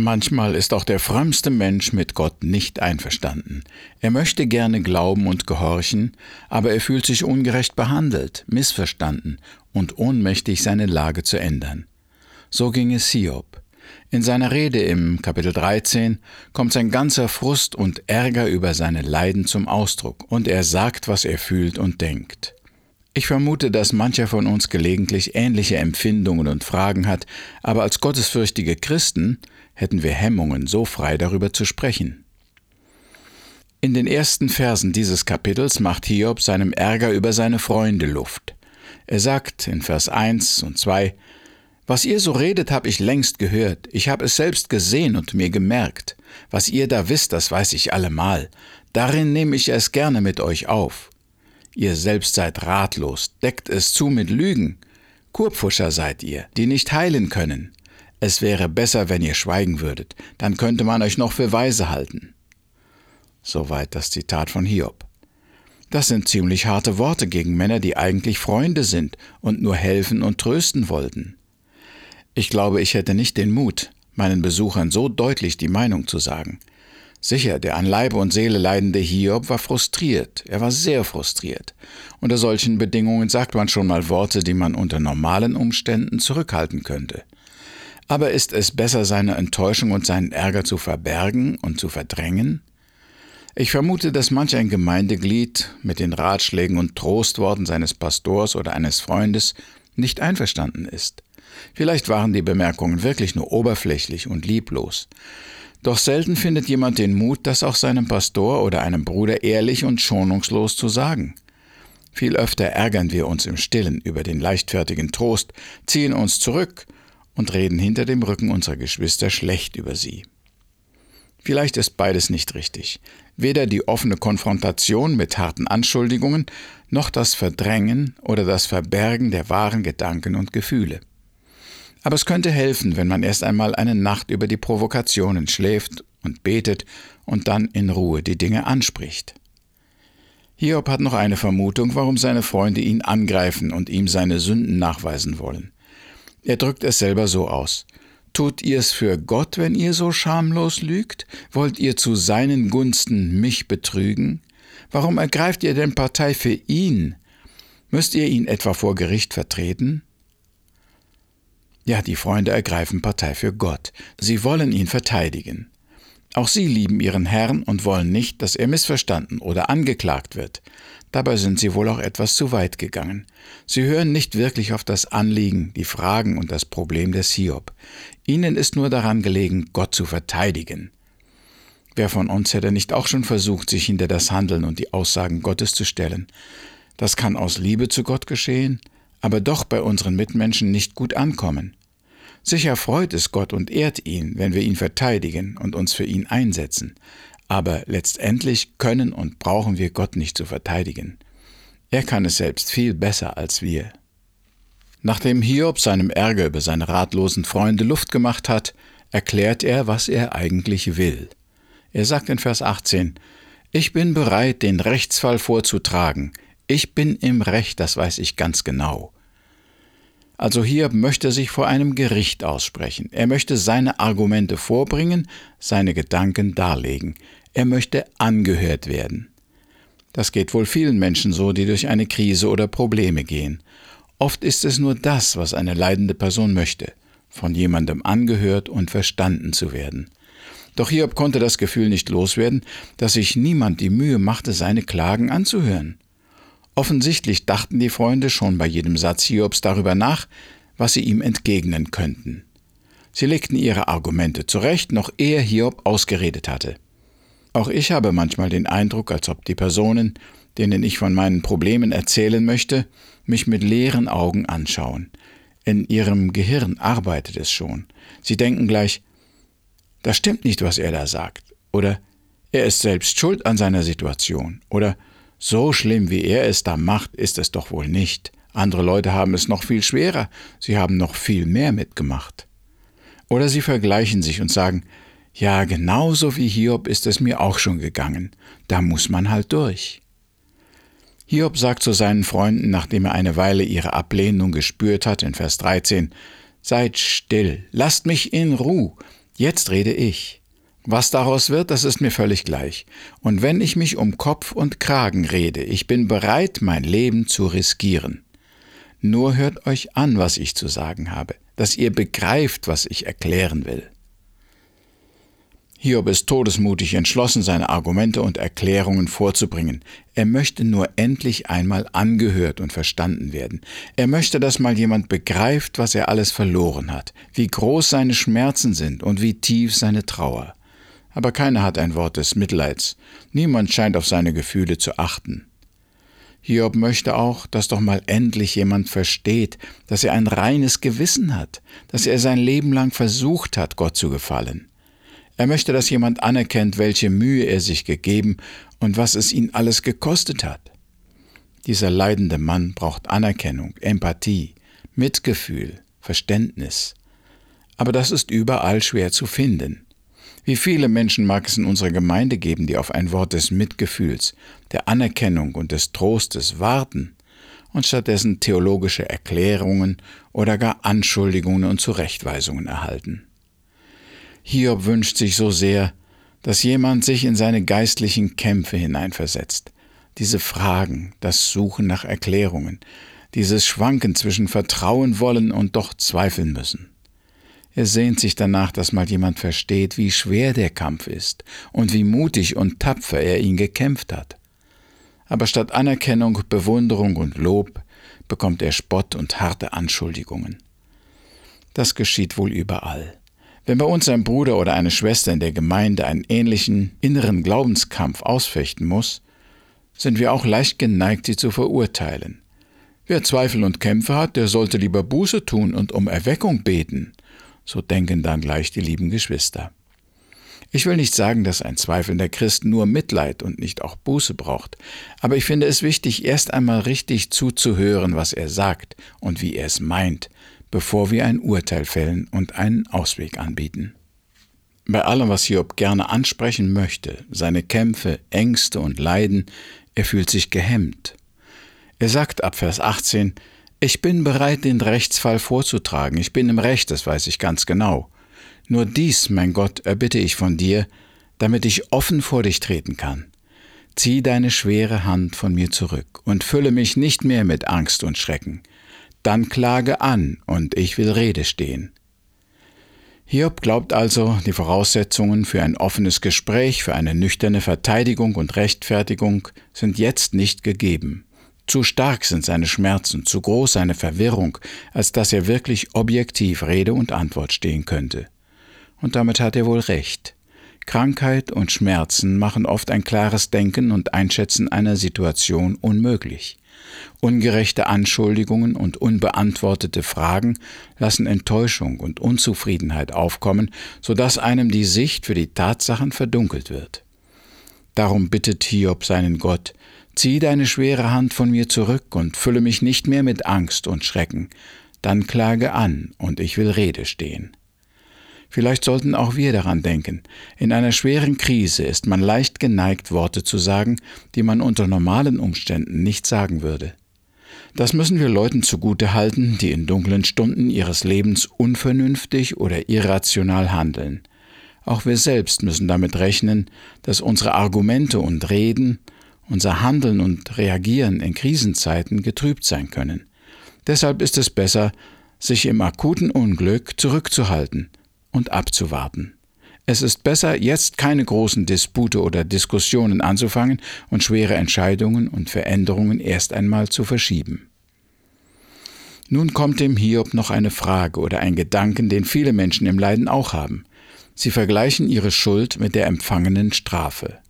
Manchmal ist auch der frömmste Mensch mit Gott nicht einverstanden. Er möchte gerne glauben und gehorchen, aber er fühlt sich ungerecht behandelt, missverstanden und ohnmächtig, seine Lage zu ändern. So ging es Hiob. In seiner Rede im Kapitel 13 kommt sein ganzer Frust und Ärger über seine Leiden zum Ausdruck, und er sagt, was er fühlt und denkt. Ich vermute, dass mancher von uns gelegentlich ähnliche Empfindungen und Fragen hat, aber als gottesfürchtige Christen hätten wir Hemmungen, so frei darüber zu sprechen. In den ersten Versen dieses Kapitels macht Hiob seinem Ärger über seine Freunde Luft. Er sagt in Vers 1 und 2, Was ihr so redet, habe ich längst gehört, ich habe es selbst gesehen und mir gemerkt. Was ihr da wisst, das weiß ich allemal. Darin nehme ich es gerne mit euch auf. Ihr selbst seid ratlos, deckt es zu mit Lügen. Kurpfuscher seid ihr, die nicht heilen können. Es wäre besser, wenn ihr schweigen würdet, dann könnte man euch noch für weise halten. Soweit das Zitat von Hiob. Das sind ziemlich harte Worte gegen Männer, die eigentlich Freunde sind und nur helfen und trösten wollten. Ich glaube, ich hätte nicht den Mut, meinen Besuchern so deutlich die Meinung zu sagen. Sicher, der an Leibe und Seele leidende Hiob war frustriert, er war sehr frustriert. Unter solchen Bedingungen sagt man schon mal Worte, die man unter normalen Umständen zurückhalten könnte. Aber ist es besser, seine Enttäuschung und seinen Ärger zu verbergen und zu verdrängen? Ich vermute, dass manch ein Gemeindeglied mit den Ratschlägen und Trostworten seines Pastors oder eines Freundes nicht einverstanden ist. Vielleicht waren die Bemerkungen wirklich nur oberflächlich und lieblos. Doch selten findet jemand den Mut, das auch seinem Pastor oder einem Bruder ehrlich und schonungslos zu sagen. Viel öfter ärgern wir uns im Stillen über den leichtfertigen Trost, ziehen uns zurück und reden hinter dem Rücken unserer Geschwister schlecht über sie. Vielleicht ist beides nicht richtig. Weder die offene Konfrontation mit harten Anschuldigungen, noch das Verdrängen oder das Verbergen der wahren Gedanken und Gefühle. Aber es könnte helfen, wenn man erst einmal eine Nacht über die Provokationen schläft und betet und dann in Ruhe die Dinge anspricht. Hiob hat noch eine Vermutung, warum seine Freunde ihn angreifen und ihm seine Sünden nachweisen wollen. Er drückt es selber so aus. Tut ihr's für Gott, wenn ihr so schamlos lügt? Wollt ihr zu seinen Gunsten mich betrügen? Warum ergreift ihr denn Partei für ihn? Müsst ihr ihn etwa vor Gericht vertreten? Ja, die Freunde ergreifen Partei für Gott. Sie wollen ihn verteidigen. Auch sie lieben ihren Herrn und wollen nicht, dass er missverstanden oder angeklagt wird. Dabei sind sie wohl auch etwas zu weit gegangen. Sie hören nicht wirklich auf das Anliegen, die Fragen und das Problem des Hiob. Ihnen ist nur daran gelegen, Gott zu verteidigen. Wer von uns hätte nicht auch schon versucht, sich hinter das Handeln und die Aussagen Gottes zu stellen? Das kann aus Liebe zu Gott geschehen, aber doch bei unseren Mitmenschen nicht gut ankommen. Sicher freut es Gott und ehrt ihn, wenn wir ihn verteidigen und uns für ihn einsetzen, aber letztendlich können und brauchen wir Gott nicht zu verteidigen. Er kann es selbst viel besser als wir. Nachdem Hiob seinem Ärger über seine ratlosen Freunde Luft gemacht hat, erklärt er, was er eigentlich will. Er sagt in Vers 18, Ich bin bereit, den Rechtsfall vorzutragen. Ich bin im Recht, das weiß ich ganz genau. Also Hiob möchte sich vor einem Gericht aussprechen. Er möchte seine Argumente vorbringen, seine Gedanken darlegen. Er möchte angehört werden. Das geht wohl vielen Menschen so, die durch eine Krise oder Probleme gehen. Oft ist es nur das, was eine leidende Person möchte, von jemandem angehört und verstanden zu werden. Doch Hiob konnte das Gefühl nicht loswerden, dass sich niemand die Mühe machte, seine Klagen anzuhören. Offensichtlich dachten die Freunde schon bei jedem Satz Hiobs darüber nach, was sie ihm entgegnen könnten. Sie legten ihre Argumente zurecht, noch ehe Hiob ausgeredet hatte. Auch ich habe manchmal den Eindruck, als ob die Personen, denen ich von meinen Problemen erzählen möchte, mich mit leeren Augen anschauen. In ihrem Gehirn arbeitet es schon. Sie denken gleich, das stimmt nicht, was er da sagt, oder er ist selbst schuld an seiner Situation, oder so schlimm wie er es da macht, ist es doch wohl nicht. Andere Leute haben es noch viel schwerer, sie haben noch viel mehr mitgemacht. Oder sie vergleichen sich und sagen, ja, genauso wie Hiob ist es mir auch schon gegangen, da muss man halt durch. Hiob sagt zu seinen Freunden, nachdem er eine Weile ihre Ablehnung gespürt hat, in Vers 13, Seid still, lasst mich in Ruhe, Jetzt rede ich. Was daraus wird, das ist mir völlig gleich. Und wenn ich mich um Kopf und Kragen rede, ich bin bereit, mein Leben zu riskieren. Nur hört euch an, was ich zu sagen habe, dass ihr begreift, was ich erklären will. Hiob ist todesmutig entschlossen, seine Argumente und Erklärungen vorzubringen. Er möchte nur endlich einmal angehört und verstanden werden. Er möchte, dass mal jemand begreift, was er alles verloren hat, wie groß seine Schmerzen sind und wie tief seine Trauer. Aber keiner hat ein Wort des Mitleids. Niemand scheint auf seine Gefühle zu achten. Hiob möchte auch, dass doch mal endlich jemand versteht, dass er ein reines Gewissen hat, dass er sein Leben lang versucht hat, Gott zu gefallen. Er möchte, dass jemand anerkennt, welche Mühe er sich gegeben und was es ihn alles gekostet hat. Dieser leidende Mann braucht Anerkennung, Empathie, Mitgefühl, Verständnis. Aber das ist überall schwer zu finden. Wie viele Menschen mag es in unserer Gemeinde geben, die auf ein Wort des Mitgefühls, der Anerkennung und des Trostes warten und stattdessen theologische Erklärungen oder gar Anschuldigungen und Zurechtweisungen erhalten. Hiob wünscht sich so sehr, dass jemand sich in seine geistlichen Kämpfe hineinversetzt. Diese Fragen, das Suchen nach Erklärungen, dieses Schwanken zwischen Vertrauen wollen und doch zweifeln müssen. Er sehnt sich danach, dass mal jemand versteht, wie schwer der Kampf ist und wie mutig und tapfer er ihn gekämpft hat. Aber statt Anerkennung, Bewunderung und Lob bekommt er Spott und harte Anschuldigungen. Das geschieht wohl überall. Wenn bei uns ein Bruder oder eine Schwester in der Gemeinde einen ähnlichen inneren Glaubenskampf ausfechten muss, sind wir auch leicht geneigt, sie zu verurteilen. Wer Zweifel und Kämpfe hat, der sollte lieber Buße tun und um Erweckung beten, so denken dann gleich die lieben Geschwister. Ich will nicht sagen, dass ein zweifelnder Christ nur Mitleid und nicht auch Buße braucht, aber ich finde es wichtig, erst einmal richtig zuzuhören, was er sagt und wie er es meint, bevor wir ein Urteil fällen und einen Ausweg anbieten. Bei allem, was Hiob gerne ansprechen möchte, seine Kämpfe, Ängste und Leiden, er fühlt sich gehemmt. Er sagt ab Vers 18, ich bin bereit, den Rechtsfall vorzutragen, ich bin im Recht, das weiß ich ganz genau. Nur dies, mein Gott, erbitte ich von dir, damit ich offen vor dich treten kann. Zieh deine schwere Hand von mir zurück und fülle mich nicht mehr mit Angst und Schrecken dann klage an, und ich will Rede stehen. Hiob glaubt also, die Voraussetzungen für ein offenes Gespräch, für eine nüchterne Verteidigung und Rechtfertigung sind jetzt nicht gegeben. Zu stark sind seine Schmerzen, zu groß seine Verwirrung, als dass er wirklich objektiv Rede und Antwort stehen könnte. Und damit hat er wohl recht. Krankheit und Schmerzen machen oft ein klares Denken und Einschätzen einer Situation unmöglich. Ungerechte Anschuldigungen und unbeantwortete Fragen lassen Enttäuschung und Unzufriedenheit aufkommen, so dass einem die Sicht für die Tatsachen verdunkelt wird. Darum bittet Hiob seinen Gott, zieh deine schwere Hand von mir zurück und fülle mich nicht mehr mit Angst und Schrecken, dann klage an, und ich will Rede stehen. Vielleicht sollten auch wir daran denken. In einer schweren Krise ist man leicht geneigt, Worte zu sagen, die man unter normalen Umständen nicht sagen würde. Das müssen wir Leuten zugute halten, die in dunklen Stunden ihres Lebens unvernünftig oder irrational handeln. Auch wir selbst müssen damit rechnen, dass unsere Argumente und Reden, unser Handeln und Reagieren in Krisenzeiten getrübt sein können. Deshalb ist es besser, sich im akuten Unglück zurückzuhalten und abzuwarten. Es ist besser, jetzt keine großen Dispute oder Diskussionen anzufangen und schwere Entscheidungen und Veränderungen erst einmal zu verschieben. Nun kommt dem Hiob noch eine Frage oder ein Gedanken, den viele Menschen im Leiden auch haben. Sie vergleichen ihre Schuld mit der empfangenen Strafe.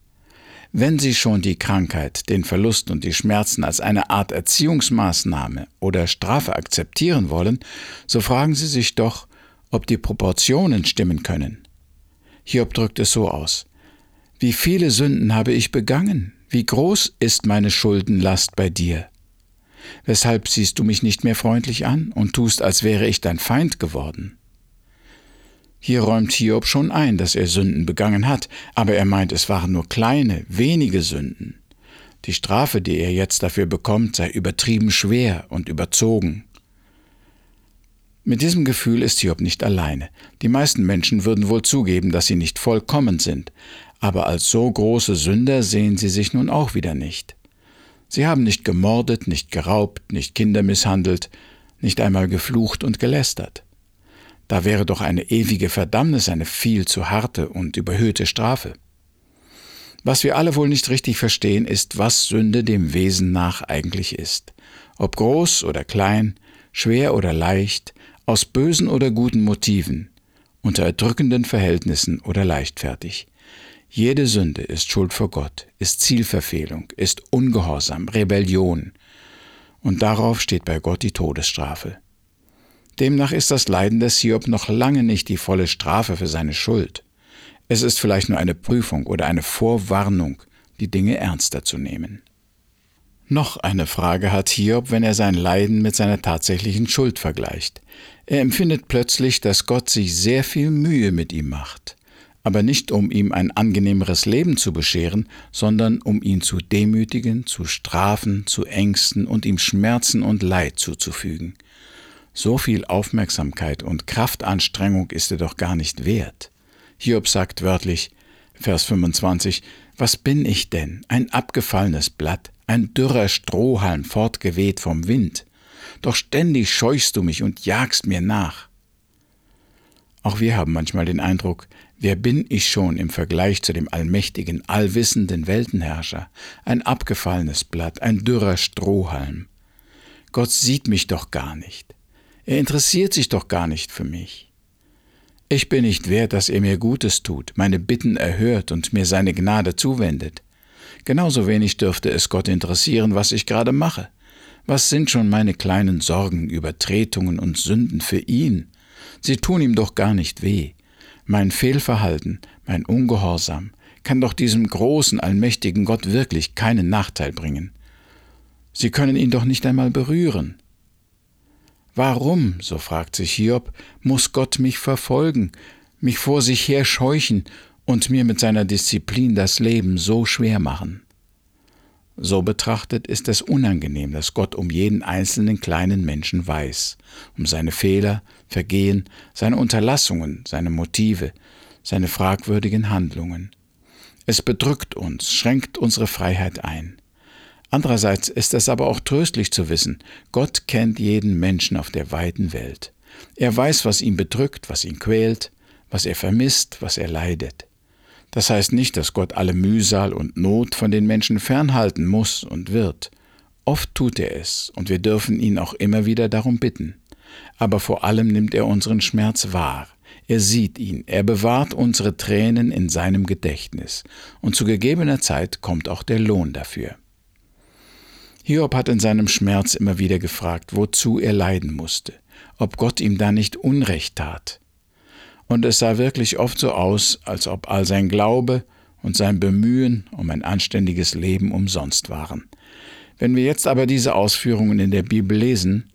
Wenn Sie schon die Krankheit, den Verlust und die Schmerzen als eine Art Erziehungsmaßnahme oder Strafe akzeptieren wollen, so fragen Sie sich doch, ob die Proportionen stimmen können. Hiob drückt es so aus. Wie viele Sünden habe ich begangen? Wie groß ist meine Schuldenlast bei dir? Weshalb siehst du mich nicht mehr freundlich an und tust, als wäre ich dein Feind geworden? Hier räumt Hiob schon ein, dass er Sünden begangen hat, aber er meint, es waren nur kleine, wenige Sünden. Die Strafe, die er jetzt dafür bekommt, sei übertrieben schwer und überzogen. Mit diesem Gefühl ist Hiob nicht alleine. Die meisten Menschen würden wohl zugeben, dass sie nicht vollkommen sind, aber als so große Sünder sehen sie sich nun auch wieder nicht. Sie haben nicht gemordet, nicht geraubt, nicht Kinder misshandelt, nicht einmal geflucht und gelästert. Da wäre doch eine ewige Verdammnis eine viel zu harte und überhöhte Strafe. Was wir alle wohl nicht richtig verstehen, ist, was Sünde dem Wesen nach eigentlich ist. Ob groß oder klein, schwer oder leicht, aus bösen oder guten Motiven, unter erdrückenden Verhältnissen oder leichtfertig. Jede Sünde ist Schuld vor Gott, ist Zielverfehlung, ist Ungehorsam, Rebellion. Und darauf steht bei Gott die Todesstrafe. Demnach ist das Leiden des Hiob noch lange nicht die volle Strafe für seine Schuld. Es ist vielleicht nur eine Prüfung oder eine Vorwarnung, die Dinge ernster zu nehmen. Noch eine Frage hat Hiob, wenn er sein Leiden mit seiner tatsächlichen Schuld vergleicht. Er empfindet plötzlich, dass Gott sich sehr viel Mühe mit ihm macht, aber nicht um ihm ein angenehmeres Leben zu bescheren, sondern um ihn zu demütigen, zu strafen, zu ängsten und ihm Schmerzen und Leid zuzufügen. So viel Aufmerksamkeit und Kraftanstrengung ist er doch gar nicht wert. Hiob sagt wörtlich, Vers 25, Was bin ich denn? Ein abgefallenes Blatt, ein dürrer Strohhalm fortgeweht vom Wind. Doch ständig scheuchst du mich und jagst mir nach. Auch wir haben manchmal den Eindruck, wer bin ich schon im Vergleich zu dem allmächtigen, allwissenden Weltenherrscher? Ein abgefallenes Blatt, ein dürrer Strohhalm. Gott sieht mich doch gar nicht. Er interessiert sich doch gar nicht für mich. Ich bin nicht wert, dass er mir Gutes tut, meine Bitten erhört und mir seine Gnade zuwendet. Genauso wenig dürfte es Gott interessieren, was ich gerade mache. Was sind schon meine kleinen Sorgen, Übertretungen und Sünden für ihn? Sie tun ihm doch gar nicht weh. Mein Fehlverhalten, mein Ungehorsam, kann doch diesem großen, allmächtigen Gott wirklich keinen Nachteil bringen. Sie können ihn doch nicht einmal berühren. Warum, so fragt sich Hiob, muss Gott mich verfolgen, mich vor sich her scheuchen und mir mit seiner Disziplin das Leben so schwer machen? So betrachtet ist es unangenehm, dass Gott um jeden einzelnen kleinen Menschen weiß, um seine Fehler, Vergehen, seine Unterlassungen, seine Motive, seine fragwürdigen Handlungen. Es bedrückt uns, schränkt unsere Freiheit ein. Andererseits ist es aber auch tröstlich zu wissen, Gott kennt jeden Menschen auf der weiten Welt. Er weiß, was ihn bedrückt, was ihn quält, was er vermisst, was er leidet. Das heißt nicht, dass Gott alle Mühsal und Not von den Menschen fernhalten muss und wird. Oft tut er es, und wir dürfen ihn auch immer wieder darum bitten. Aber vor allem nimmt er unseren Schmerz wahr. Er sieht ihn, er bewahrt unsere Tränen in seinem Gedächtnis, und zu gegebener Zeit kommt auch der Lohn dafür. Hiob hat in seinem Schmerz immer wieder gefragt, wozu er leiden musste, ob Gott ihm da nicht Unrecht tat. Und es sah wirklich oft so aus, als ob all sein Glaube und sein Bemühen um ein anständiges Leben umsonst waren. Wenn wir jetzt aber diese Ausführungen in der Bibel lesen,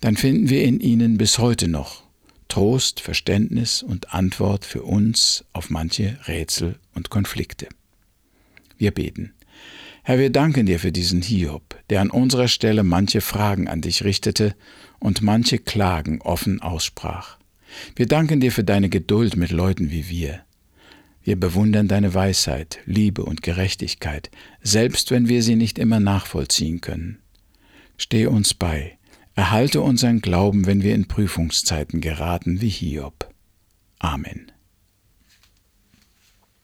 dann finden wir in ihnen bis heute noch Trost, Verständnis und Antwort für uns auf manche Rätsel und Konflikte. Wir beten. Herr, wir danken dir für diesen Hiob, der an unserer Stelle manche Fragen an dich richtete und manche Klagen offen aussprach. Wir danken dir für deine Geduld mit Leuten wie wir. Wir bewundern deine Weisheit, Liebe und Gerechtigkeit, selbst wenn wir sie nicht immer nachvollziehen können. Stehe uns bei, erhalte unseren Glauben, wenn wir in Prüfungszeiten geraten wie Hiob. Amen.